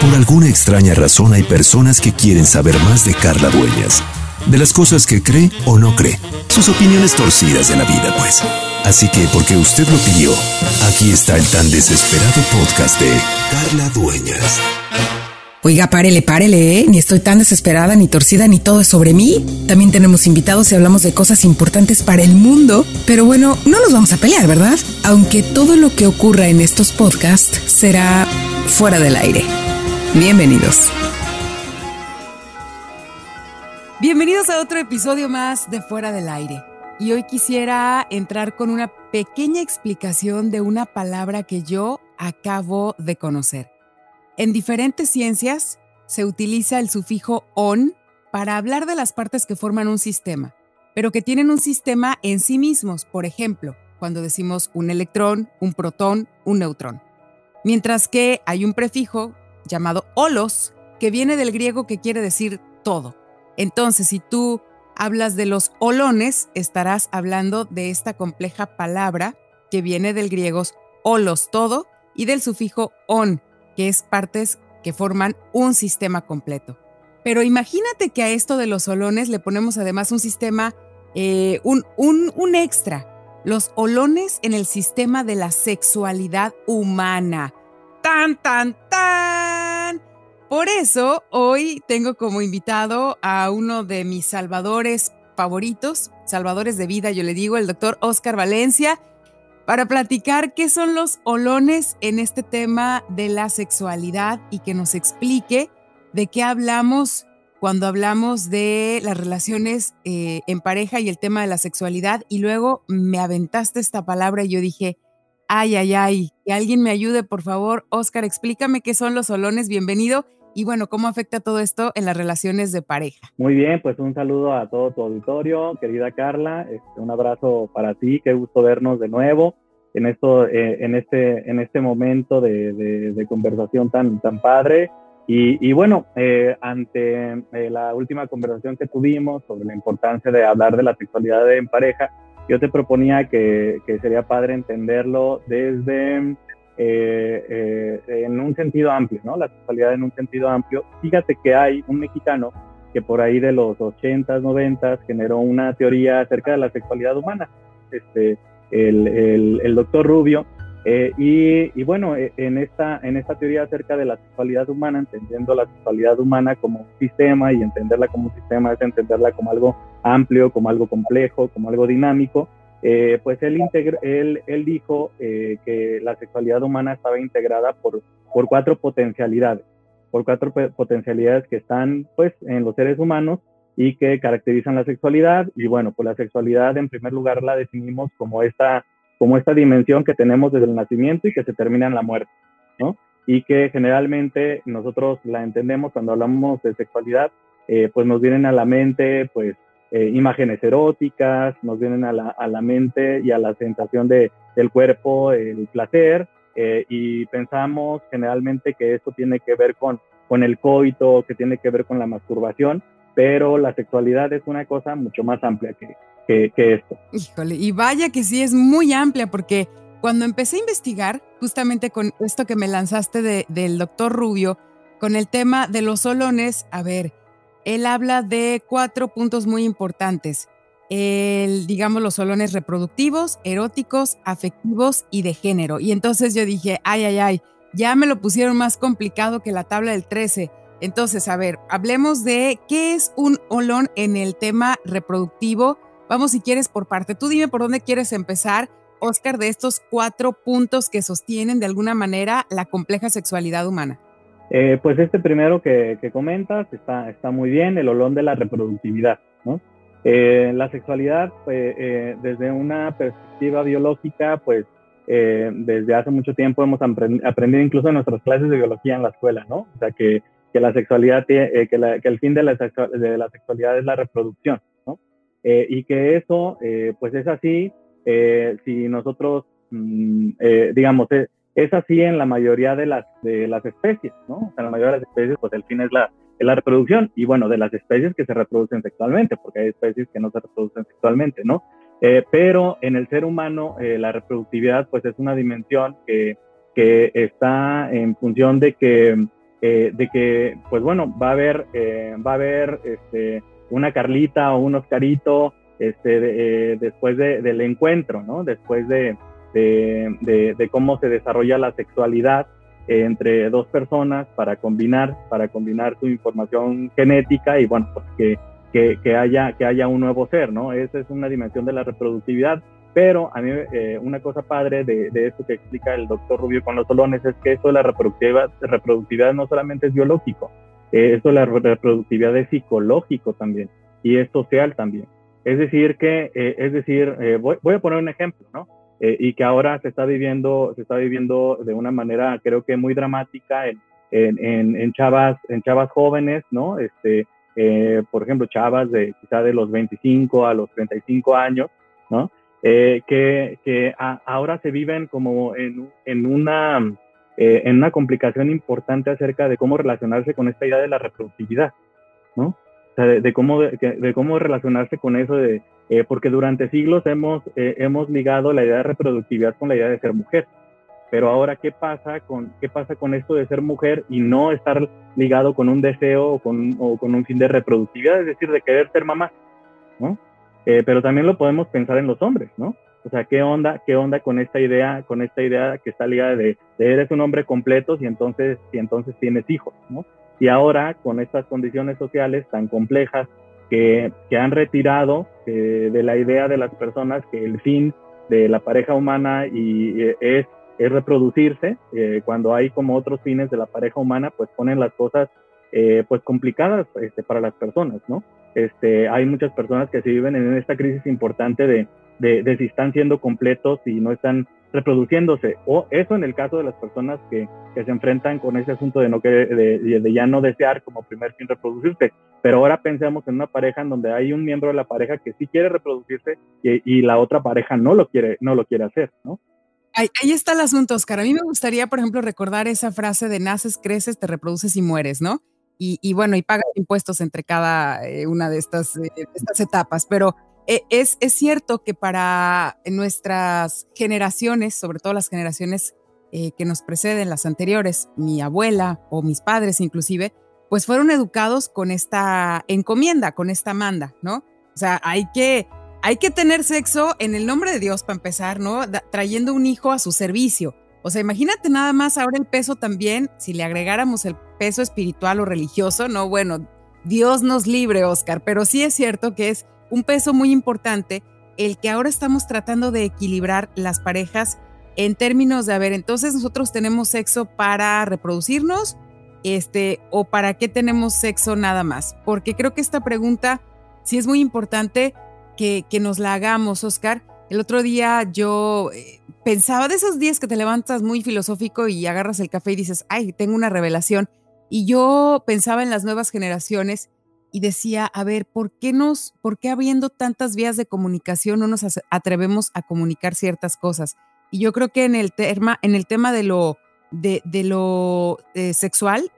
Por alguna extraña razón hay personas que quieren saber más de Carla Dueñas, de las cosas que cree o no cree, sus opiniones torcidas de la vida, pues. Así que, porque usted lo pidió, aquí está el tan desesperado podcast de Carla Dueñas. Oiga, párele, párele, ¿eh? Ni estoy tan desesperada, ni torcida, ni todo es sobre mí. También tenemos invitados y hablamos de cosas importantes para el mundo. Pero bueno, no nos vamos a pelear, ¿verdad? Aunque todo lo que ocurra en estos podcasts será fuera del aire. Bienvenidos. Bienvenidos a otro episodio más de Fuera del Aire. Y hoy quisiera entrar con una pequeña explicación de una palabra que yo acabo de conocer. En diferentes ciencias se utiliza el sufijo on para hablar de las partes que forman un sistema, pero que tienen un sistema en sí mismos, por ejemplo, cuando decimos un electrón, un protón, un neutrón. Mientras que hay un prefijo llamado holos, que viene del griego que quiere decir todo. Entonces, si tú hablas de los holones, estarás hablando de esta compleja palabra que viene del griego holos todo y del sufijo on, que es partes que forman un sistema completo. Pero imagínate que a esto de los holones le ponemos además un sistema, eh, un, un, un extra, los holones en el sistema de la sexualidad humana. Tan, tan, tan. Por eso hoy tengo como invitado a uno de mis salvadores favoritos, salvadores de vida, yo le digo, el doctor Oscar Valencia, para platicar qué son los olones en este tema de la sexualidad y que nos explique de qué hablamos cuando hablamos de las relaciones eh, en pareja y el tema de la sexualidad. Y luego me aventaste esta palabra y yo dije, ay, ay, ay, que alguien me ayude, por favor. Oscar, explícame qué son los olones. Bienvenido. Y bueno, ¿cómo afecta todo esto en las relaciones de pareja? Muy bien, pues un saludo a todo tu auditorio, querida Carla, este, un abrazo para ti, qué gusto vernos de nuevo en, esto, eh, en, este, en este momento de, conversación tan, tan padre. Y, bueno, eh, ante eh, la última conversación que tuvimos sobre la importancia de hablar de la sexualidad en pareja, yo te proponía que sería padre entenderlo desde en un sentido amplio, ¿no? La sexualidad en un sentido amplio. Fíjate que hay un mexicano que por ahí de los 80s, 90s generó una teoría acerca de la sexualidad humana. Este, el, el, doctor Rubio. Eh, y, bueno, eh, en esta, en esta teoría acerca de la sexualidad humana, entendiendo la sexualidad humana como un sistema y entenderla como un sistema es entenderla como algo amplio, como algo complejo, como algo dinámico, eh, pues él, él, él dijo que la sexualidad humana estaba integrada por, por cuatro potencialidades, por cuatro potencialidades que están pues en los seres humanos y que caracterizan la sexualidad. Y bueno, pues la sexualidad en primer lugar la definimos como esta, como esta dimensión que tenemos desde el nacimiento y que se termina en la muerte, ¿no? Y que generalmente nosotros la entendemos cuando hablamos de sexualidad, eh, pues nos vienen a la mente, pues, eh, imágenes eróticas, nos vienen a la, a la, mente y a la sensación de, del cuerpo, el placer, eh, y pensamos generalmente que esto tiene que ver con, con el coito, que tiene que ver con la masturbación, pero la sexualidad es una cosa mucho más amplia que, que, esto. Híjole, y vaya que sí es muy amplia porque cuando empecé a investigar, justamente con esto que me lanzaste de, del doctor Rubio, con el tema de los solones, a ver, él habla de cuatro puntos muy importantes. El, digamos, los solones reproductivos, eróticos, afectivos y de género. Y entonces yo dije, ay, ay, ay, ya me lo pusieron más complicado que la tabla del 13. Entonces, a ver, hablemos de qué es un olón en el tema reproductivo. Vamos, si quieres, por parte. Tú dime por dónde quieres empezar, Oscar, de estos cuatro puntos que sostienen de alguna manera la compleja sexualidad humana. Eh, pues este primero que, comentas está, está muy bien, el olón de la reproductividad. Eh, la sexualidad, pues, eh, desde una perspectiva biológica, pues desde hace mucho tiempo hemos aprendido incluso en nuestras clases de biología en la escuela, ¿no? O sea que que la sexualidad, que, el fin de la, sexualidad es la reproducción, y que eso, pues es así, si nosotros, mm, digamos, es, así en la mayoría de las, de las especies, ¿no? O sea, en la mayoría de las especies, pues el fin es la, la reproducción, y bueno, de las especies que se reproducen sexualmente, porque hay especies que no se reproducen sexualmente, ¿no? pero en el ser humano, la reproductividad, pues es una dimensión que, que está en función de que de que, pues bueno, va a haber, va a haber este, una Carlita o un Oscarito este, después del encuentro, ¿no? Después de, de, cómo se desarrolla la sexualidad entre dos personas para combinar, para combinar su información genética y bueno, pues que, que, haya, que haya un nuevo ser, ¿no? Esa es una dimensión de la reproductividad. Pero a mí eh, una cosa padre de, de, esto que explica el doctor Rubio con los solones es que esto de la reproductividad, reproductividad no solamente es biológico, eh, esto de la reproductividad es psicológico también y es social también. Es decir, que, eh, es decir, voy, voy, a poner un ejemplo, ¿no? Eh, y que ahora se está viviendo, se está viviendo de una manera creo que muy dramática en, en, en chavas, en chavas jóvenes, ¿no? Este, eh, por ejemplo, chavas de quizá de los 25 a los 35 años, ¿no? Eh, que, que ahora se viven como en, en una, en una complicación importante acerca de cómo relacionarse con esta idea de la reproductividad, ¿no? De, cómo, de, cómo relacionarse con eso, de, eh, porque durante siglos hemos, eh, hemos ligado la idea de reproductividad con la idea de ser mujer. Pero ahora, ¿qué pasa, con, ¿qué pasa con esto de ser mujer y no estar ligado con un deseo o con, o con un fin de reproductividad, es decir, de querer ser mamá? ¿no? Eh, pero también lo podemos pensar en los hombres, ¿no? O sea, ¿qué onda, qué onda con esta idea, con esta idea que está ligada de, de eres un hombre completo y entonces, y entonces tienes hijos, ¿no? Y ahora, con estas condiciones sociales tan complejas que, que han retirado eh, de la idea de las personas que el fin de la pareja humana y, eh, es, es, reproducirse, eh, cuando hay como otros fines de la pareja humana, pues ponen las cosas pues complicadas este, para las personas, ¿no? Este, hay muchas personas que se viven en esta crisis importante de, de, de si están siendo completos y no están reproduciéndose. O eso en el caso de las personas que, que se enfrentan con ese asunto de, no de, de, ya no desear como primer fin reproducirse. Pero ahora pensemos en una pareja en donde hay un miembro de la pareja que sí quiere reproducirse y, la otra pareja no lo quiere, no lo quiere hacer, ¿no? Ahí, está el asunto, Oscar. A mí me gustaría, por ejemplo, recordar esa frase de naces, creces, te reproduces y mueres, ¿no? Y, y bueno, y pagas impuestos entre cada eh, una de estas, eh, estas etapas. Pero es, es, cierto que para nuestras generaciones, sobre todo las generaciones eh, que nos preceden, las anteriores, mi abuela o mis padres inclusive, pues fueron educados con esta encomienda, con esta manda, ¿no? O sea, hay que, hay que tener sexo en el nombre de Dios para empezar, ¿no? Trayendo un hijo a su servicio. O sea, imagínate nada más ahora el peso también, si le agregáramos el peso espiritual o religioso, ¿no? Bueno, Dios nos libre, Oscar, pero sí es cierto que es un peso muy importante el que ahora estamos tratando de equilibrar las parejas en términos de, a ver, entonces nosotros tenemos sexo para reproducirnos, este, o para qué tenemos sexo nada más. Porque creo que esta pregunta sí es muy importante que, que nos la hagamos, Oscar. El otro día yo eh, pensaba de esos días que te levantas muy filosófico y agarras el café y dices, ay, tengo una revelación. Y yo pensaba en las nuevas generaciones y decía, a ver, ¿por qué nos, por qué habiendo tantas vías de comunicación no nos atrevemos a comunicar ciertas cosas? Y yo creo que en el tema, en el tema de lo, de, de lo eh, sexual,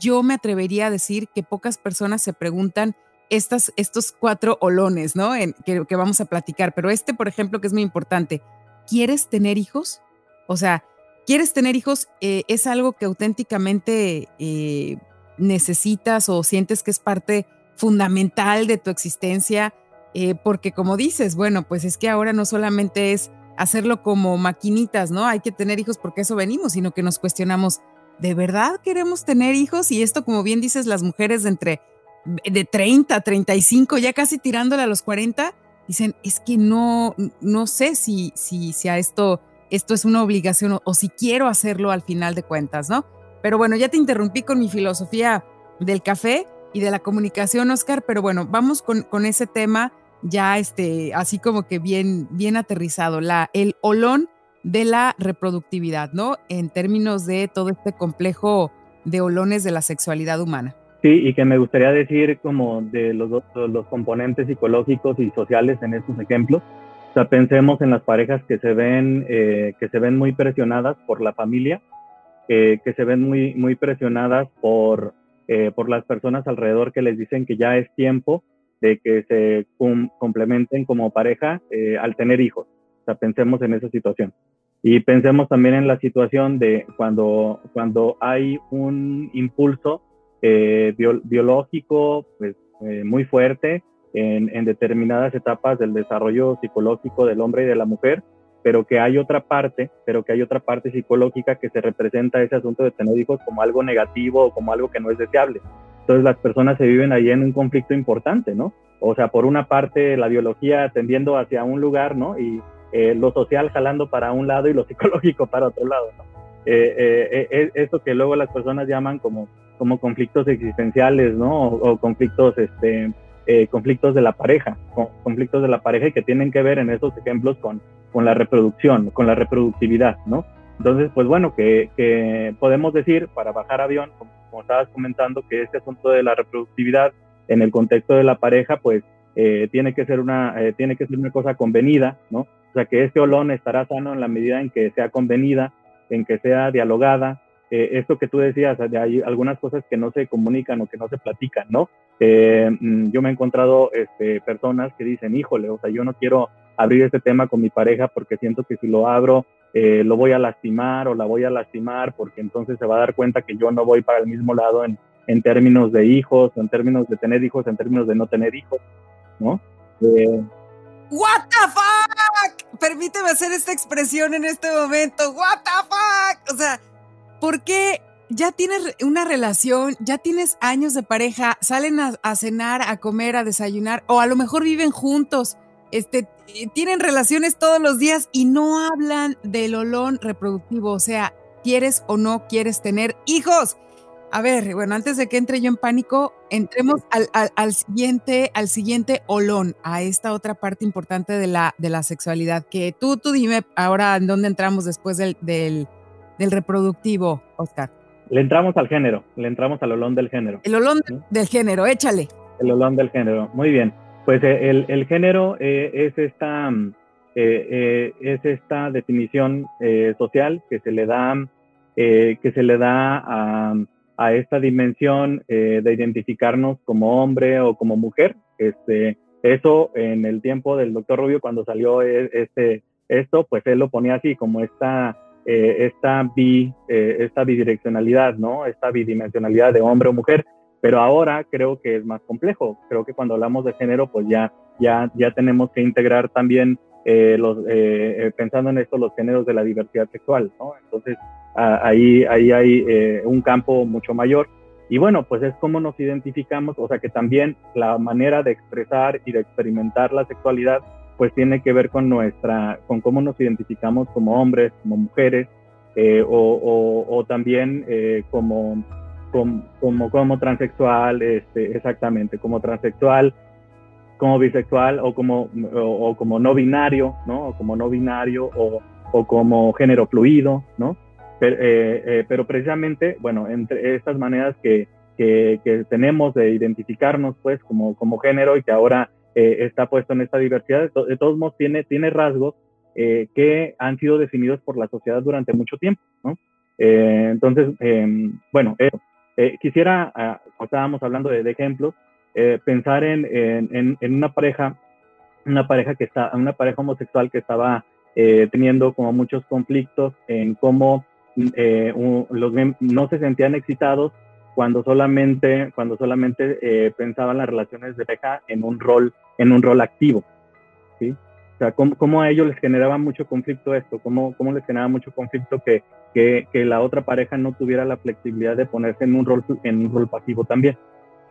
yo me atrevería a decir que pocas personas se preguntan estas, estos cuatro olones, ¿no? En, que, vamos a platicar. Pero este, por ejemplo, que es muy importante, ¿quieres tener hijos? O sea, ¿quieres tener hijos? Eh, es algo que auténticamente eh, necesitas o sientes que es parte fundamental de tu existencia, eh, porque como dices, bueno, pues es que ahora no solamente es hacerlo como maquinitas, ¿no? Hay que tener hijos porque eso venimos, sino que nos cuestionamos, ¿de verdad queremos tener hijos? Y esto, como bien dices, las mujeres de entre de 30, 35, ya casi tirándole a los 40, dicen, es que no, no sé si, si, si a esto, esto es una obligación o, o si quiero hacerlo al final de cuentas, ¿no? Pero bueno, ya te interrumpí con mi filosofía del café y de la comunicación, Oscar, pero bueno, vamos con, con ese tema ya este, así como que bien, bien aterrizado, la, el olón de la reproductividad, ¿no? En términos de todo este complejo de olones de la sexualidad humana. Sí, y que me gustaría decir como de los, los componentes psicológicos y sociales en estos ejemplos. O sea, pensemos en las parejas que se ven, eh, que se ven muy presionadas por la familia, eh, que se ven muy, muy presionadas por, eh, por las personas alrededor que les dicen que ya es tiempo de que se complementen como pareja eh, al tener hijos. O sea, pensemos en esa situación. Y pensemos también en la situación de cuando, cuando hay un impulso eh, biológico pues, muy fuerte en, determinadas etapas del desarrollo psicológico del hombre y de la mujer, pero que hay otra parte, pero que hay otra parte psicológica que se representa ese asunto de tener hijos como algo negativo o como algo que no es deseable. Entonces las personas se viven ahí en un conflicto importante, ¿no? O sea, por una parte la biología tendiendo hacia un lugar, ¿no? Y eh, lo social jalando para un lado y lo psicológico para otro lado, ¿no? Eh, eh, eso que luego las personas llaman como, como conflictos existenciales, ¿no? O, conflictos, este, conflictos de la pareja, conflictos de la pareja y que tienen que ver en esos ejemplos con, con la reproducción, con la reproductividad, ¿no? Entonces, pues bueno, que, que podemos decir, para bajar avión, como como estabas comentando, que este asunto de la reproductividad en el contexto de la pareja, pues eh, tiene que ser una eh, tiene que ser una cosa convenida, ¿no? O sea, que este olón estará sano en la medida en que sea convenida, en que sea dialogada. Eh, esto que tú decías, de hay algunas cosas que no se comunican o que no se platican, ¿no? Mm, yo me he encontrado este, personas que dicen, híjole, o sea, yo no quiero abrir este tema con mi pareja porque siento que si lo abro eh, lo voy a lastimar o la voy a lastimar porque entonces se va a dar cuenta que yo no voy para el mismo lado en, en términos de hijos, en términos de tener hijos, en términos de no tener hijos, ¿no? Eh, What the fuck? Permíteme hacer esta expresión en este momento. What the fuck? O sea, ¿por qué ya tienes una relación, ya tienes años de pareja, salen a, a cenar, a comer, a desayunar, o a lo mejor viven juntos? este, tienen relaciones todos los días y no hablan del olón reproductivo, o sea, quieres o no quieres tener hijos. A ver, bueno, antes de que entre yo en pánico, entremos al, siguiente, al siguiente olón, a esta otra parte importante de la, de la sexualidad, que tú, tú dime ahora en dónde entramos después del, del, del reproductivo, Oscar. Le entramos al género, le entramos al olón del género. El olón del género, échale. El olón del género, muy bien. Pues eh, el, género eh, es, esta, eh, es esta definición social que se le da, que se le da a, a esta dimensión de identificarnos como hombre o como mujer. Este, eso en el tiempo del doctor Rubio, cuando salió este, esto, pues él lo ponía así, como esta, esta, bi, esta bidireccionalidad, ¿no? Esta bidimensionalidad de hombre o mujer pero ahora creo que es más complejo. Creo que cuando hablamos de género, pues ya, ya, ya tenemos que integrar también, eh, los, eh, eh, pensando en esto, los géneros de la diversidad sexual, ¿no? Entonces, ahí, ahí hay un campo mucho mayor. Y bueno, pues es cómo nos identificamos, o sea que también la manera de expresar y de experimentar la sexualidad, pues tiene que ver con nuestra, con cómo nos identificamos como hombres, como mujeres, o, o, también como como, como, transexual, este, exactamente, como transexual, como bisexual o como, o, como no binario, ¿no? O como no binario o, como género fluido, ¿no? Pero, eh, eh, pero, precisamente, bueno, entre estas maneras que, que, que, tenemos de identificarnos, pues, como, como género y que ahora eh, está puesto en esta diversidad, de, todos modos tiene, tiene rasgos que han sido definidos por la sociedad durante mucho tiempo, ¿no? entonces, em, bueno, eso. Eh, quisiera, ah, estábamos hablando de, ejemplos, eh, pensar en, en, una pareja, una pareja que está, una pareja homosexual que estaba eh, teniendo como muchos conflictos en cómo los no se sentían excitados cuando solamente, cuando solamente pensaban las relaciones de pareja en un rol, en un rol activo, ¿sí? O sea, cómo, cómo, a ellos les generaba mucho conflicto esto, cómo, cómo les generaba mucho conflicto que que, que, la otra pareja no tuviera la flexibilidad de ponerse en un rol, en un rol pasivo también,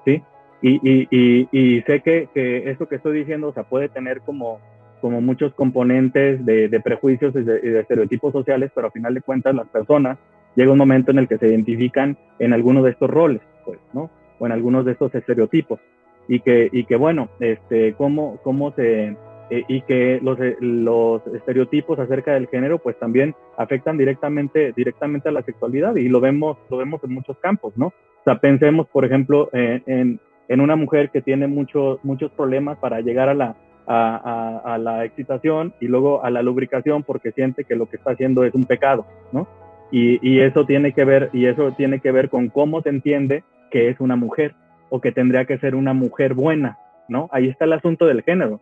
¿sí? Y, y, y, sé que, que, esto que estoy diciendo, o sea, puede tener como, como muchos componentes de, de prejuicios y de, estereotipos sociales, pero a final de cuentas las personas llega un momento en el que se identifican en alguno de estos roles, pues, ¿no? O en algunos de estos estereotipos. Y que, y que bueno, este, cómo, cómo se, eh, y que los, eh, los estereotipos acerca del género pues también afectan directamente, directamente a la sexualidad y lo vemos, lo vemos en muchos campos, ¿no? O sea, pensemos, por ejemplo, en, en, una mujer que tiene muchos muchos problemas para llegar a la, a, a, la excitación y luego a la lubricación porque siente que lo que está haciendo es un pecado, ¿no? Y, eso tiene que ver y eso tiene que ver con cómo se entiende que es una mujer o que tendría que ser una mujer buena, ¿no? Ahí está el asunto del género.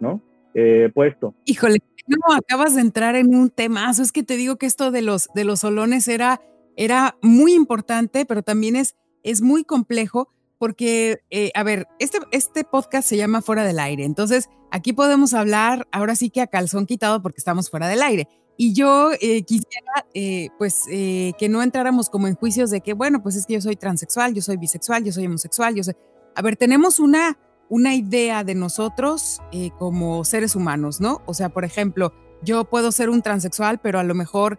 ¿no? eh, puesto. Híjole, no, acabas de entrar en un temazo. Es que te digo que esto de los, de los solones era, era muy importante, pero también es, es muy complejo porque, eh, a ver, este, este podcast se llama Fuera del Aire. Entonces, aquí podemos hablar ahora sí que a calzón quitado porque estamos fuera del aire. Y yo eh, quisiera, eh, pues, que no entráramos como en juicios de que, bueno, pues es que yo soy transexual, yo soy bisexual, yo soy homosexual, yo soy... A ver, tenemos una, una idea de nosotros como seres humanos, ¿no? O sea, por ejemplo, yo puedo ser un transexual, pero a lo mejor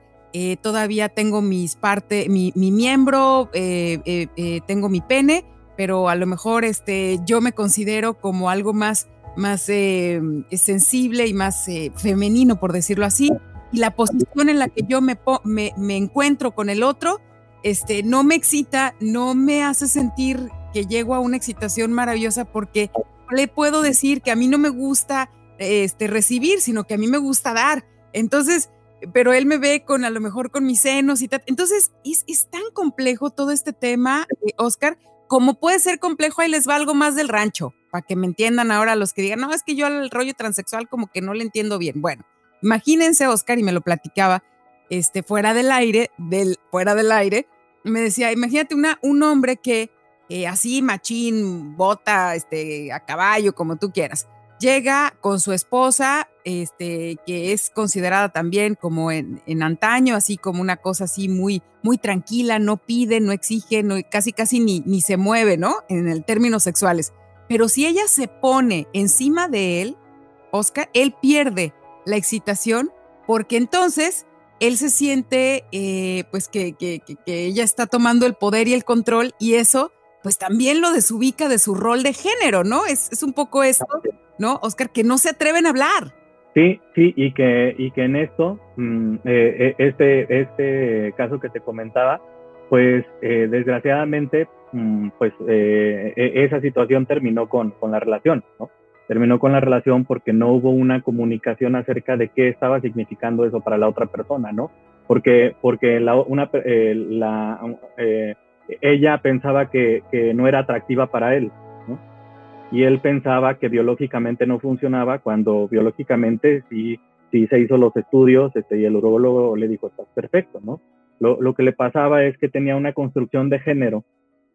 todavía tengo mis parte, mi, mi miembro, tengo mi pene, pero a lo mejor este, yo me considero como algo más, más eh, sensible y más eh, femenino, por decirlo así, y la posición en la que yo me, me, encuentro con el otro, este, no me excita, no me hace sentir que llego a una excitación maravillosa porque le puedo decir que a mí no me gusta este, recibir, sino que a mí me gusta dar. Entonces, pero él me ve con a lo mejor con mis senos y tal. Entonces, es, es tan complejo todo este tema, eh, Oscar, como puede ser complejo, ahí les va algo más del rancho, para que me entiendan ahora los que digan, no, es que yo al rollo transexual como que no le entiendo bien. Bueno, imagínense, Oscar, y me lo platicaba, este, fuera del aire, del, fuera del aire, me decía, imagínate una, un hombre que eh, así, machín, bota, este, a caballo, como tú quieras, llega con su esposa, este, que es considerada también como en, antaño, así como una cosa así muy, muy tranquila, no pide, no exige, no, casi casi ni, ni se mueve, ¿no? En el términos sexuales. Pero si ella se pone encima de él, Oscar, él pierde la excitación porque entonces él se siente eh, pues que, que, ella está tomando el poder y el control y eso pues también lo desubica de su rol de género, ¿no? Es, es un poco esto ¿no, Oscar? Que no se atreven a hablar. Sí, sí, y que, y que en esto, mm, eh, eh, este, este caso que te comentaba, pues eh, desgraciadamente, mm, pues e, esa situación terminó con, con la relación, ¿no? Terminó con la relación porque no hubo una comunicación acerca de qué estaba significando eso para la otra persona, ¿no? Porque, porque la, una, la, ella pensaba que, que no era atractiva para él, y él pensaba que biológicamente no funcionaba cuando biológicamente sí, sí se hizo los estudios este, y el urologo le dijo, estás perfecto, ¿no? Lo, lo que le pasaba es que tenía una construcción de género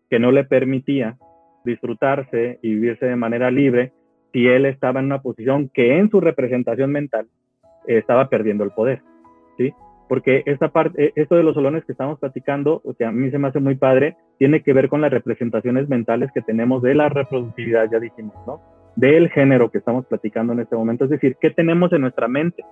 que no le permitía disfrutarse y vivirse de manera libre si él estaba en una posición que en su representación mental estaba perdiendo el poder, ¿sí? porque esta parte, eh, esto de los solones que estamos platicando, que a mí se me hace muy padre, tiene que ver con las representaciones mentales que tenemos de la reproductividad, ya dijimos, ¿no? Del género que estamos platicando en este momento, es decir, ¿qué tenemos en nuestra mente?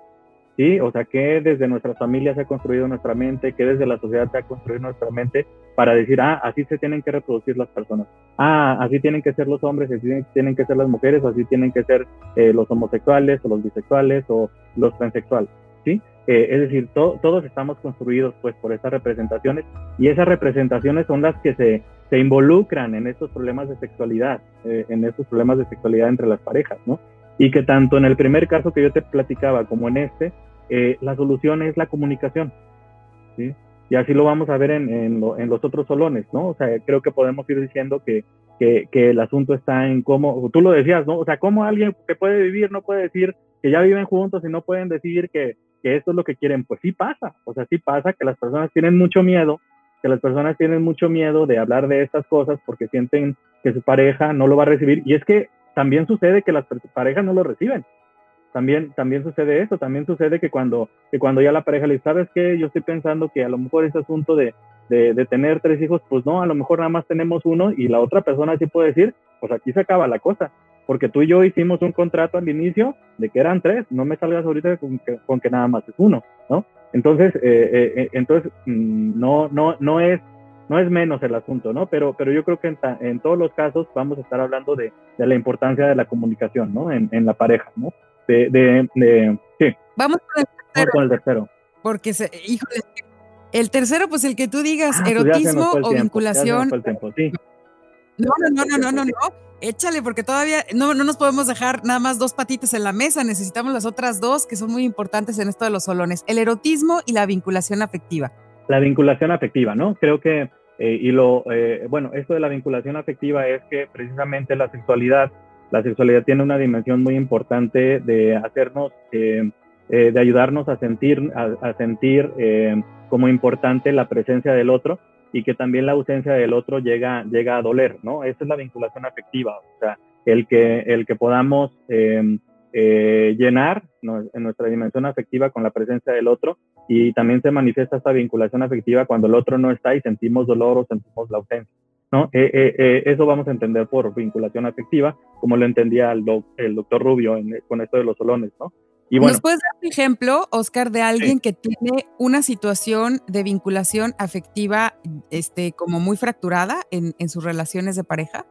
¿Sí? O sea, ¿qué desde nuestras familias se ha construido nuestra mente? ¿Qué desde la sociedad se ha construido nuestra mente para decir, ah, así se tienen que reproducir las personas? Ah, así tienen que ser los hombres, así tienen que ser las mujeres, así tienen que ser eh, los homosexuales o los bisexuales o los transexuales, ¿sí? Eh, es decir, todos estamos construidos pues por estas representaciones y esas representaciones son las que se, se involucran en estos problemas de sexualidad, eh, en estos problemas de sexualidad entre las parejas, ¿no? Y que tanto en el primer caso que yo te platicaba como en este, eh, la solución es la comunicación, ¿sí? Y así lo vamos a ver en, en, en, los otros solones, ¿no? O sea, creo que podemos ir diciendo que, que, que el asunto está en cómo, tú lo decías, ¿no? O sea, cómo alguien que puede vivir no puede decir que ya viven juntos y no pueden decir que, que esto es lo que quieren, pues sí pasa, o sea, sí pasa que las personas tienen mucho miedo, que las personas tienen mucho miedo de hablar de estas cosas porque sienten que su pareja no lo va a recibir y es que también sucede que las parejas no lo reciben. También, también sucede eso, también sucede que cuando, que cuando ya la pareja le dice, ¿sabes qué? Yo estoy pensando que a lo mejor ese asunto de, de, de, tener tres hijos, pues no, a lo mejor nada más tenemos uno y la otra persona sí puede decir, pues aquí se acaba la cosa porque tú y yo hicimos un contrato al inicio de que eran tres, no me salgas ahorita con que, con que nada más es uno, ¿no? Entonces, eh, eh, eh, entonces mm, no, no, no es, no es menos el asunto, ¿no? Pero, pero yo creo que en, en todos los casos vamos a estar hablando de, de la importancia de la comunicación, ¿no? En, en, la pareja, ¿no? De, de, de sí. Vamos con el tercero. Vamos con el tercero. Porque, se, híjole, el tercero, pues el que tú digas, ah, pues erotismo o vinculación. Sí. No, no, no, no, no, no, no. Échale, porque todavía no, no nos podemos dejar nada más dos patitas en la mesa, necesitamos las otras dos que son muy importantes en esto de los solones, el erotismo y la vinculación afectiva. La vinculación afectiva, ¿no? Creo que, eh, y lo, eh, bueno, esto de la vinculación afectiva es que precisamente la sexualidad la sexualidad tiene una dimensión muy importante de hacernos, eh, eh, de ayudarnos a sentir, a, sentir eh, como importante la presencia del otro y que también la ausencia del otro llega, llega a doler, ¿no? Esa es la vinculación afectiva, o sea, el que, el que podamos llenar en nuestra dimensión afectiva con la presencia del otro y también se manifiesta esta vinculación afectiva cuando el otro no está y sentimos dolor o sentimos la ausencia. ¿no? Eh, eh, eh, eso vamos a entender por vinculación afectiva, como lo entendía el, el doctor Rubio con esto de los solones, ¿no? Y bueno, ¿Nos puedes dar un ejemplo, Oscar, de alguien que tiene una situación de vinculación afectiva este, como muy fracturada en, en sus relaciones de pareja?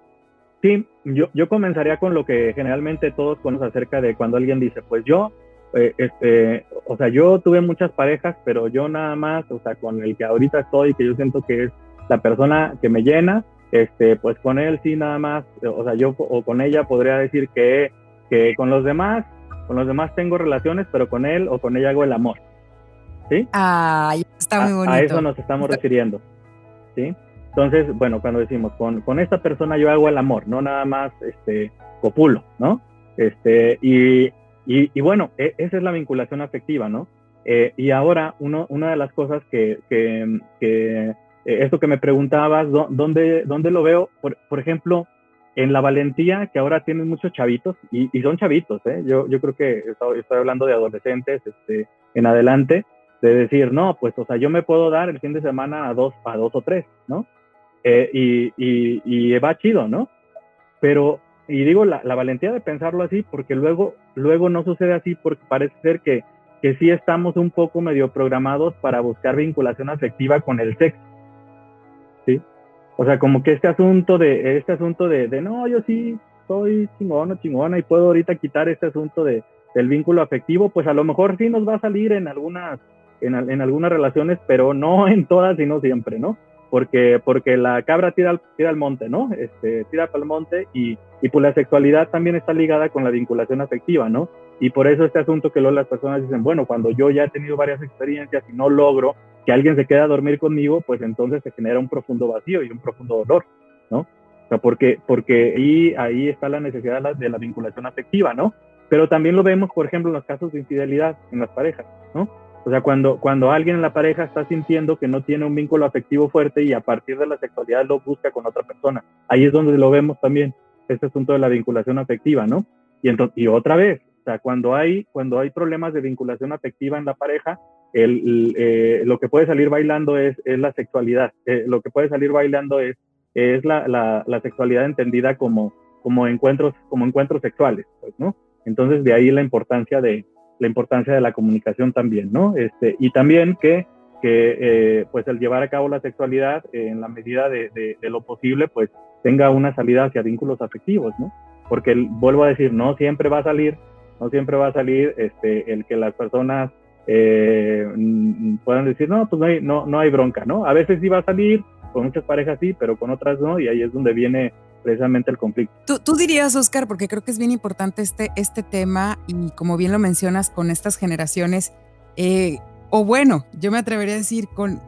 Sí, yo, yo comenzaría con lo que generalmente todos conocen acerca de cuando alguien dice, pues yo, este, o sea, yo tuve muchas parejas, pero yo nada más, o sea, con el que ahorita estoy, que yo siento que es la persona que me llena, este, pues con él sí nada más, o sea, yo o con ella podría decir que, que con los demás, con los demás tengo relaciones, pero con él o con ella hago el amor. ¿Sí? Ah, está muy bonito. A, eso nos estamos refiriendo. ¿Sí? Entonces, bueno, cuando decimos con, con esta persona yo hago el amor, no nada más este copulo, ¿no? Este, y, y, bueno, e, esa es la vinculación afectiva, ¿no? Eh, y ahora, uno, una de las cosas que, que, que eh, esto que me preguntabas, ¿dónde, dónde lo veo? Por, por, ejemplo, en la valentía que ahora tienen muchos chavitos, y, y son chavitos, ¿eh? yo, yo creo que estoy, estoy, hablando de adolescentes este, en adelante, de decir, no, pues, o sea, yo me puedo dar el fin de semana a dos, a dos o tres, ¿no? Eh, y, y, va chido, ¿no? Pero, y digo la, la, valentía de pensarlo así, porque luego, luego no sucede así, porque parece ser que, que sí estamos un poco medio programados para buscar vinculación afectiva con el sexo ¿sí? O sea, como que este asunto de, este asunto de, de no, yo sí soy chingón o chingona y puedo ahorita quitar este asunto de, del vínculo afectivo, pues a lo mejor sí nos va a salir en algunas, en, en algunas relaciones, pero no en todas y no siempre, ¿no? Porque, porque la cabra tira al, tira al monte, ¿no? Este, tira para el monte y, y pues la sexualidad también está ligada con la vinculación afectiva, ¿no? Y por eso este asunto que luego las personas dicen, bueno, cuando yo ya he tenido varias experiencias y no logro que alguien se quede a dormir conmigo, pues entonces se genera un profundo vacío y un profundo dolor, ¿no? O sea, porque, porque ahí, ahí está la necesidad de la, de la vinculación afectiva, ¿no? Pero también lo vemos, por ejemplo, en los casos de infidelidad en las parejas, ¿no? O sea, cuando, cuando alguien en la pareja está sintiendo que no tiene un vínculo afectivo fuerte y a partir de la sexualidad lo busca con otra persona, ahí es donde lo vemos también, este asunto de la vinculación afectiva, ¿no? Y, entonces, y otra vez, o sea, cuando hay, cuando hay problemas de vinculación afectiva en la pareja, el, eh, lo que puede salir bailando es, es la sexualidad. Eh, lo que puede salir bailando es, es la, la, la, sexualidad entendida como, como, encuentros, como encuentros sexuales, pues, ¿no? Entonces, de ahí la importancia de, la importancia de la comunicación también, ¿no? Este, y también que, que eh, pues el llevar a cabo la sexualidad en la medida de, de, de, lo posible, pues tenga una salida hacia vínculos afectivos, ¿no? Porque vuelvo a decir, no siempre va a salir no siempre va a salir este, el que las personas eh, puedan decir, no, pues no hay, no, no hay bronca, ¿no? A veces sí va a salir, con muchas parejas sí, pero con otras no, y ahí es donde viene precisamente el conflicto. Tú, tú, dirías, Oscar, porque creo que es bien importante este, este tema y como bien lo mencionas con estas generaciones, eh, o bueno, yo me atrevería a decir, con,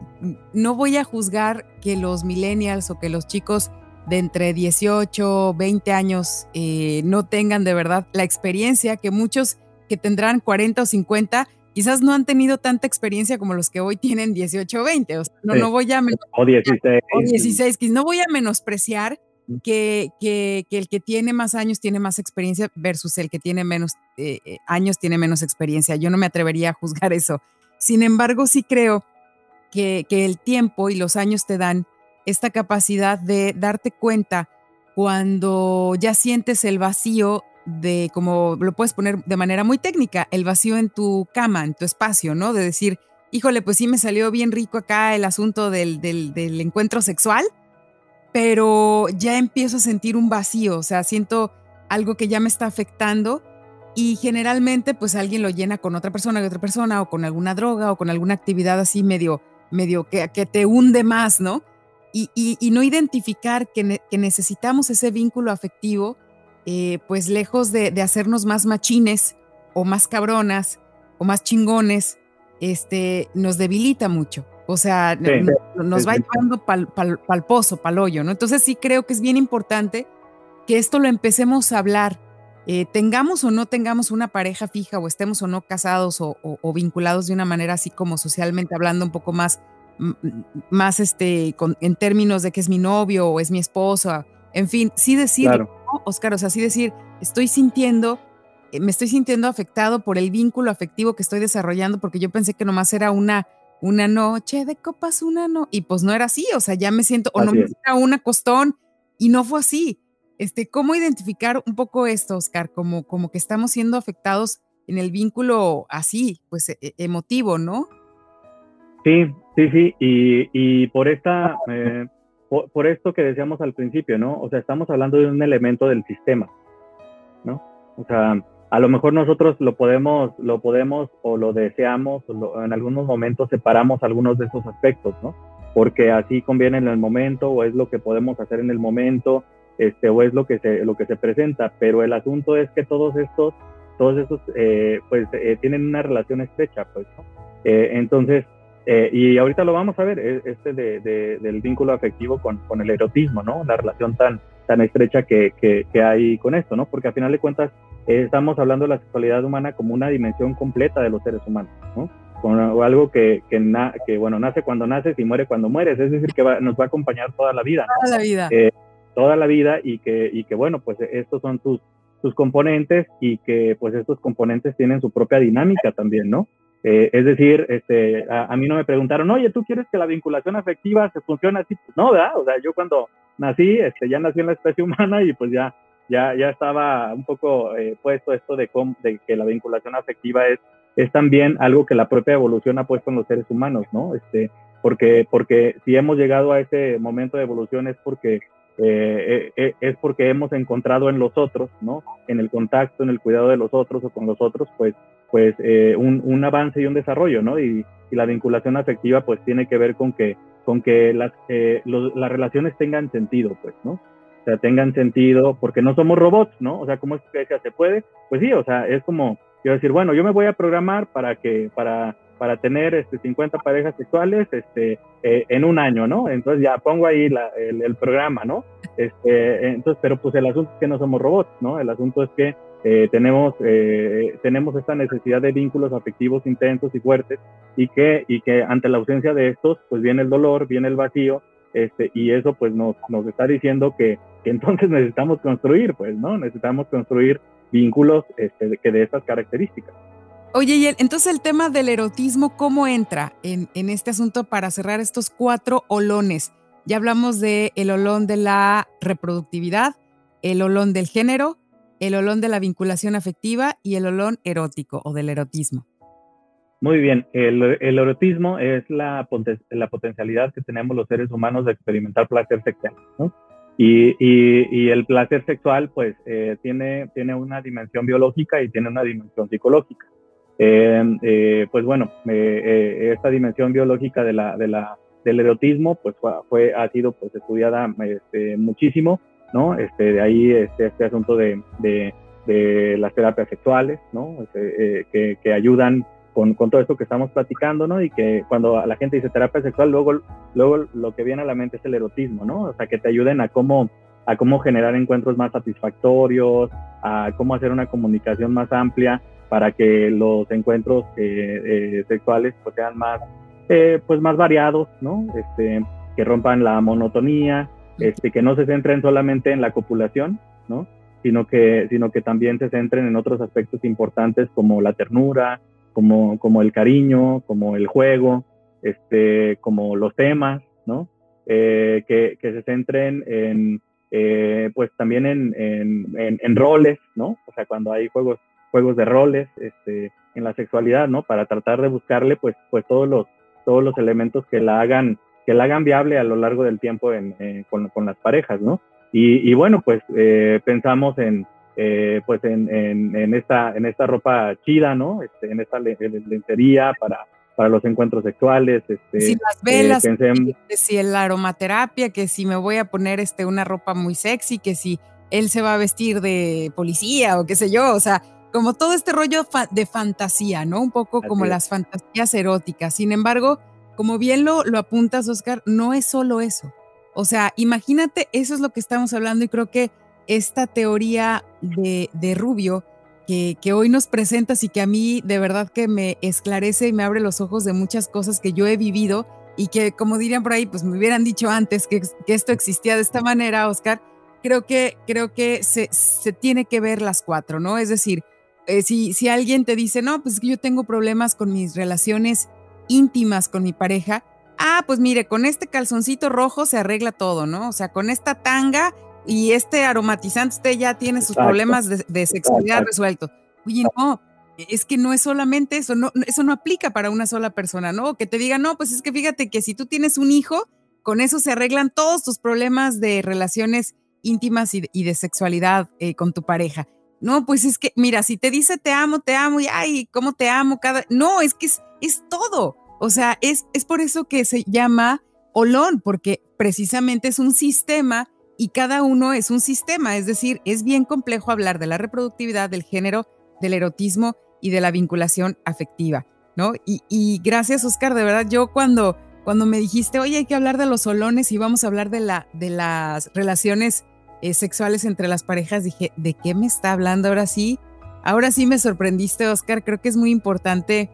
no voy a juzgar que los millennials o que los chicos de entre 18, 20 años eh, no tengan de verdad la experiencia que muchos que tendrán 40 o 50 quizás no han tenido tanta experiencia como los que hoy tienen 18 o 20. O sea, no, no voy a... O 16. O 16, no voy a menospreciar que, que, el que tiene más años tiene más experiencia versus el que tiene menos eh, eh, años tiene menos experiencia. Yo no me atrevería a juzgar eso. Sin embargo, sí creo que, que el tiempo y los años te dan esta capacidad de darte cuenta cuando ya sientes el vacío de, como lo puedes poner de manera muy técnica, el vacío en tu cama, en tu espacio, ¿no? De decir, híjole, pues sí me salió bien rico acá el asunto del, del encuentro sexual, pero ya empiezo a sentir un vacío, o sea, siento algo que ya me está afectando y generalmente pues alguien lo llena con otra persona, con otra persona, o con alguna droga, o con alguna actividad así medio, medio que, que te hunde más, ¿no? y, no identificar que, necesitamos ese vínculo afectivo, eh, pues lejos de, hacernos más machines o más cabronas o más chingones, este, nos debilita mucho. O sea, nos va llevando pal, pal, pal, pozo, pal hoyo, ¿no? Entonces sí creo que es bien importante que esto lo empecemos a hablar. Eh, tengamos o no tengamos una pareja fija o estemos o no casados o, vinculados de una manera así como socialmente hablando un poco más, más este, en términos de que es mi novio o es mi esposa, en fin, sí decir, Oscar, o sea, sí decir, estoy sintiendo, eh, me estoy sintiendo afectado por el vínculo afectivo que estoy desarrollando porque yo pensé que nomás era una una noche de copas, una no, y pues no era así, o sea, ya me siento, o no me era una costón, y no fue así. Este, ¿Cómo identificar un poco esto, Oscar? Como, como que estamos siendo afectados en el vínculo así, pues e, e, emotivo, ¿no? Sí, sí, sí, y, y por esta, eh, por, esto que decíamos al principio, ¿no? O sea, estamos hablando de un elemento del sistema, ¿no? O sea, a lo mejor nosotros lo podemos, lo podemos o lo deseamos, o en algunos momentos separamos algunos de esos aspectos, ¿no? Porque así conviene en el momento, o es lo que podemos hacer en el momento, este, o es lo que se, lo que se presenta, pero el asunto es que todos estos, todos estos, eh, pues, eh, tienen una relación estrecha, pues, ¿no? Eh, entonces, y ahorita lo vamos a ver, e, este de, del vínculo afectivo con, con, el erotismo, ¿no? La relación tan, tan estrecha que, que, que hay con esto, ¿no? Porque a final de cuentas, estamos hablando de la sexualidad humana como una dimensión completa de los seres humanos, ¿no? Como algo que, que, que, bueno, nace cuando naces y muere cuando mueres, es decir, que nos va a acompañar toda la vida. Toda la vida. Eh, toda la vida y que, y que, bueno, pues estos son sus, sus componentes y que pues estos componentes tienen su propia dinámica también, ¿no? Eh, es decir, este, a, mí no me preguntaron, oye, ¿tú quieres que la vinculación afectiva se funcione así? Pues no, ¿verdad? O sea, yo cuando nací, este, ya nací en la especie humana y pues ya ya, ya estaba un poco eh, puesto esto de, de, que la vinculación afectiva es, es también algo que la propia evolución ha puesto en los seres humanos, ¿no? Este, porque, porque si hemos llegado a ese momento de evolución es porque, eh, eh, es porque hemos encontrado en los otros, ¿no? En el contacto, en el cuidado de los otros o con los otros, pues, pues un, un, avance y un desarrollo, ¿no? Y, y, la vinculación afectiva pues tiene que ver con que, con que las, las relaciones tengan sentido, pues, ¿no? o sea, tengan sentido, porque no somos robots, ¿no? O sea, ¿cómo es que se puede? Pues sí, o sea, es como, yo decir, bueno, yo me voy a programar para que, para, para tener este, 50 parejas sexuales este, eh, en un año, ¿no? Entonces ya pongo ahí el, programa, ¿no? Este, entonces, pero pues el asunto es que no somos robots, ¿no? El asunto es que eh, tenemos, eh, tenemos esta necesidad de vínculos afectivos intensos y fuertes y que, y que ante la ausencia de estos, pues viene el dolor, viene el vacío, este, y eso pues nos, nos está diciendo que entonces necesitamos construir, pues, ¿no? Necesitamos construir vínculos este, que de estas características. Oye, y entonces el tema del erotismo, ¿cómo entra en, en, este asunto para cerrar estos cuatro olones? Ya hablamos de el olón de la reproductividad, el olón del género, el olón de la vinculación afectiva y el olón erótico o del erotismo. Muy bien, el, erotismo es la, la potencialidad que tenemos los seres humanos de experimentar placer sexual. Y, y, el placer sexual, pues, eh, tiene, tiene una dimensión biológica y tiene una dimensión psicológica. Eh, eh, pues bueno, esta dimensión biológica de la, de la, del erotismo, pues fue, ha sido pues, estudiada este, muchísimo, ¿no? Este, de ahí este, este asunto de, de, las terapias sexuales, ¿no? Este, que, que ayudan con, con, todo esto que estamos platicando, ¿no? Y que cuando la gente dice terapia sexual, luego, luego lo que viene a la mente es el erotismo, ¿no? O sea, que te ayuden a cómo, a cómo generar encuentros más satisfactorios, a cómo hacer una comunicación más amplia para que los encuentros eh, eh, sexuales pues, sean más, eh, pues más variados, ¿no? Este, que rompan la monotonía, este, que no se centren solamente en la copulación, ¿no? Sino que, sino que también se centren en otros aspectos importantes como la ternura, como, como el cariño, como el juego, este, como los temas, ¿no? Eh, que, se centren en, eh, pues también en, en, en, roles. O sea, cuando hay juegos, juegos de roles, este, en la sexualidad, ¿no? Para tratar de buscarle, pues, pues todos los, todos los elementos que la hagan, que la hagan viable a lo largo del tiempo en, con, con, las parejas, ¿no? Y, y bueno, pues eh, pensamos en, eh, pues en, en, esta, en esta ropa chida, ¿no? Este, en esta lencería para, para los encuentros sexuales. Este, si las velas, eh, que si la aromaterapia, que si me voy a poner este, una ropa muy sexy, que si él se va a vestir de policía o qué sé yo, o sea, como todo este rollo de fantasía, ¿no? Un poco como las fantasías eróticas. Sin embargo, como bien lo, lo apuntas, Oscar, no es solo eso. O sea, imagínate, eso es lo que estamos hablando y creo que esta teoría de, de Rubio que, que, hoy nos presentas y que a mí de verdad que me esclarece y me abre los ojos de muchas cosas que yo he vivido y que como dirían por ahí, pues me hubieran dicho antes que, que esto existía de esta manera, Oscar, creo que, creo que se, se tiene que ver las cuatro, ¿no? Es decir, eh, si, si alguien te dice, no, pues yo tengo problemas con mis relaciones íntimas con mi pareja, ah, pues mire, con este calzoncito rojo se arregla todo, ¿no? O sea, con esta tanga y este aromatizante usted ya tiene sus problemas de, sexualidad resueltos. Oye, no, es que no es solamente eso, no, eso no aplica para una sola persona, ¿no? Que te diga, no, pues es que fíjate que si tú tienes un hijo, con eso se arreglan todos tus problemas de relaciones íntimas y de, sexualidad eh, con tu pareja. No, pues es que, mira, si te dice te amo, te amo y ay, cómo te amo cada. No, es que es, es todo. O sea, es, es por eso que se llama Olón, porque precisamente es un sistema y cada uno es un sistema. Es decir, es bien complejo hablar de la reproductividad, del género, del erotismo y de la vinculación afectiva, ¿no? Y, gracias, Oscar, de verdad, yo cuando, cuando me dijiste, oye, hay que hablar de los olones y vamos a hablar de, la, de las relaciones eh, sexuales entre las parejas, dije, ¿de qué me está hablando ahora sí? Ahora sí me sorprendiste, Oscar. Creo que es muy importante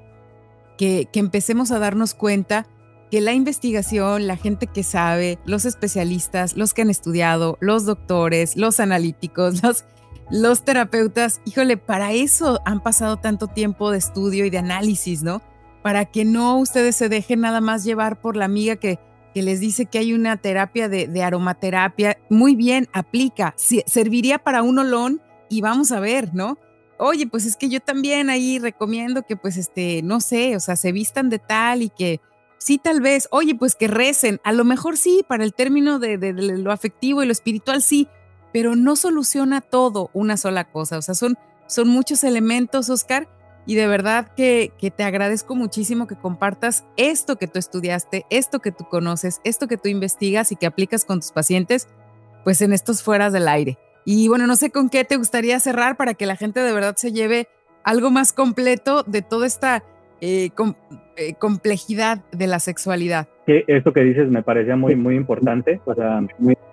que, empecemos a darnos cuenta que la investigación, la gente que sabe, los especialistas, los que han estudiado, los doctores, los analíticos, los, los terapeutas, híjole, para eso han pasado tanto tiempo de estudio y de análisis, ¿no? Para que no ustedes se dejen nada más llevar por la amiga que, que les dice que hay una terapia de, aromaterapia, muy bien, aplica, serviría para un olón y vamos a ver, ¿no? Oye, pues es que yo también ahí recomiendo que pues este, no sé, o sea, se vistan de tal y que sí tal vez, oye, pues que recen, a lo mejor sí, para el término de, lo afectivo y lo espiritual sí, pero no soluciona todo una sola cosa, o sea, son, son muchos elementos, Oscar, y de verdad que, que, te agradezco muchísimo que compartas esto que tú estudiaste, esto que tú conoces, esto que tú investigas y que aplicas con tus pacientes, pues en estos fueras del aire. Y bueno, no sé con qué te gustaría cerrar para que la gente de verdad se lleve algo más completo de toda esta eh, eh, complejidad de la sexualidad. Sí, esto que dices me parecía muy, muy importante. O sea,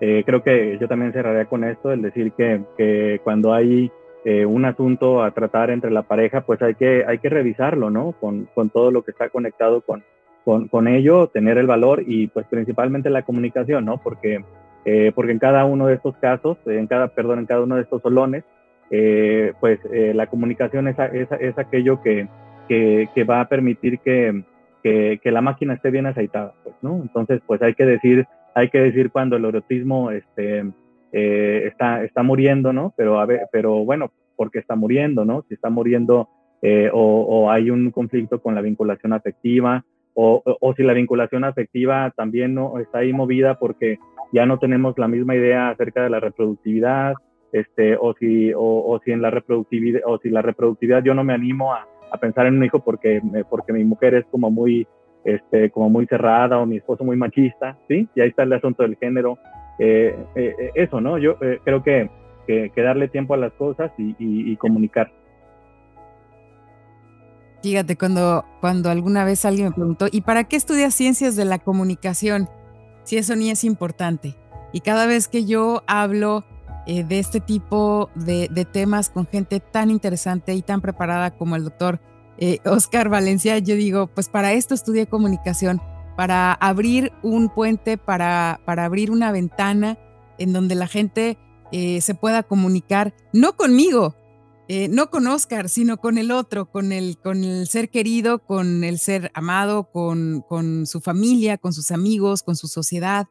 eh, creo que yo también cerraría con esto, el decir que, que cuando hay eh, un asunto a tratar entre la pareja, pues hay que, hay que revisarlo, ¿no? Con, con todo lo que está conectado con, con, con, ello, tener el valor y pues principalmente la comunicación, ¿no? Porque, eh, porque en cada uno de estos casos, en cada, perdón, en cada uno de estos solones, eh, pues la comunicación es, es, es aquello que, que, que, va a permitir que, que, la máquina esté bien aceitada, pues, ¿no? Entonces, pues hay que decir, hay que decir cuando el erotismo, este, eh, está, está muriendo, ¿no? Pero, a ver, pero bueno, porque está muriendo, ¿no? Si está muriendo eh, o, hay un conflicto con la vinculación afectiva o, o, si la vinculación afectiva también no está ahí movida porque ya no tenemos la misma idea acerca de la reproductividad, este, o si, o, o si en la reproductividad, o si la reproductividad yo no me animo a, a pensar en un hijo porque, porque mi mujer es como muy, este, como muy cerrada o mi esposo muy machista, ¿sí? Y ahí está el asunto del género eh, eh, eh, eso, ¿no? Yo creo que, que, darle tiempo a las cosas y, comunicar. Fíjate, cuando, cuando alguna vez alguien me preguntó, ¿y para qué estudias ciencias de la comunicación? Si eso ni es importante. Y cada vez que yo hablo de este tipo de, de, temas con gente tan interesante y tan preparada como el doctor Oscar Valencia, yo digo, pues para esto estudié comunicación, para abrir un puente, para, para abrir una ventana en donde la gente eh, se pueda comunicar, no conmigo, eh, no con Oscar, sino con el otro, con el, con el ser querido, con el ser amado, con, con su familia, con sus amigos, con su sociedad,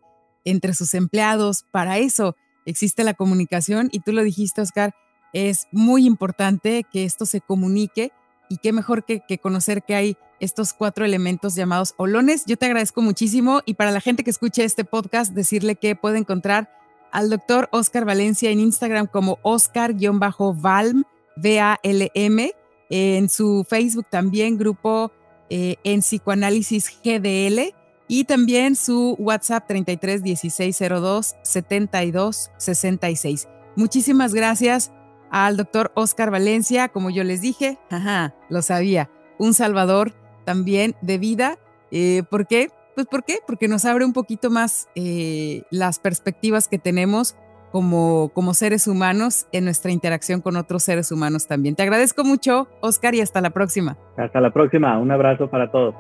entre sus empleados. Para eso existe la comunicación y tú lo dijiste, Oscar, es muy importante que esto se comunique y qué mejor que, que conocer que hay estos cuatro elementos llamados olones. Yo te agradezco muchísimo y para la gente que escuche este podcast, decirle que puede encontrar al doctor Oscar Valencia en Instagram como Oscar-Valm, V-A-L-M, en su Facebook también, grupo eh, en psicoanálisis GDL y también su WhatsApp 33 1602 72 66. Muchísimas gracias al doctor Oscar Valencia, como yo les dije, ajá, lo sabía, un salvador también de vida. Eh, ¿Por qué? Pues ¿por qué? Porque nos abre un poquito más eh, las perspectivas que tenemos como, como seres humanos en nuestra interacción con otros seres humanos también. Te agradezco mucho, Oscar, y hasta la próxima. Hasta la próxima. Un abrazo para todos.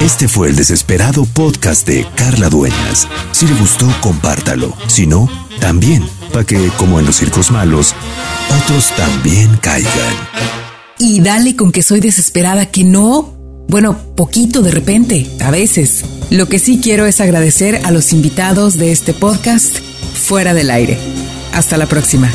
Este fue el desesperado podcast de Carla Dueñas. Si le gustó, compártalo. Si no, también, para que, como en los circos malos, otros también caigan. Y dale con que soy desesperada, que no. Bueno, poquito de repente, a veces. Lo que sí quiero es agradecer a los invitados de este podcast fuera del aire. Hasta la próxima.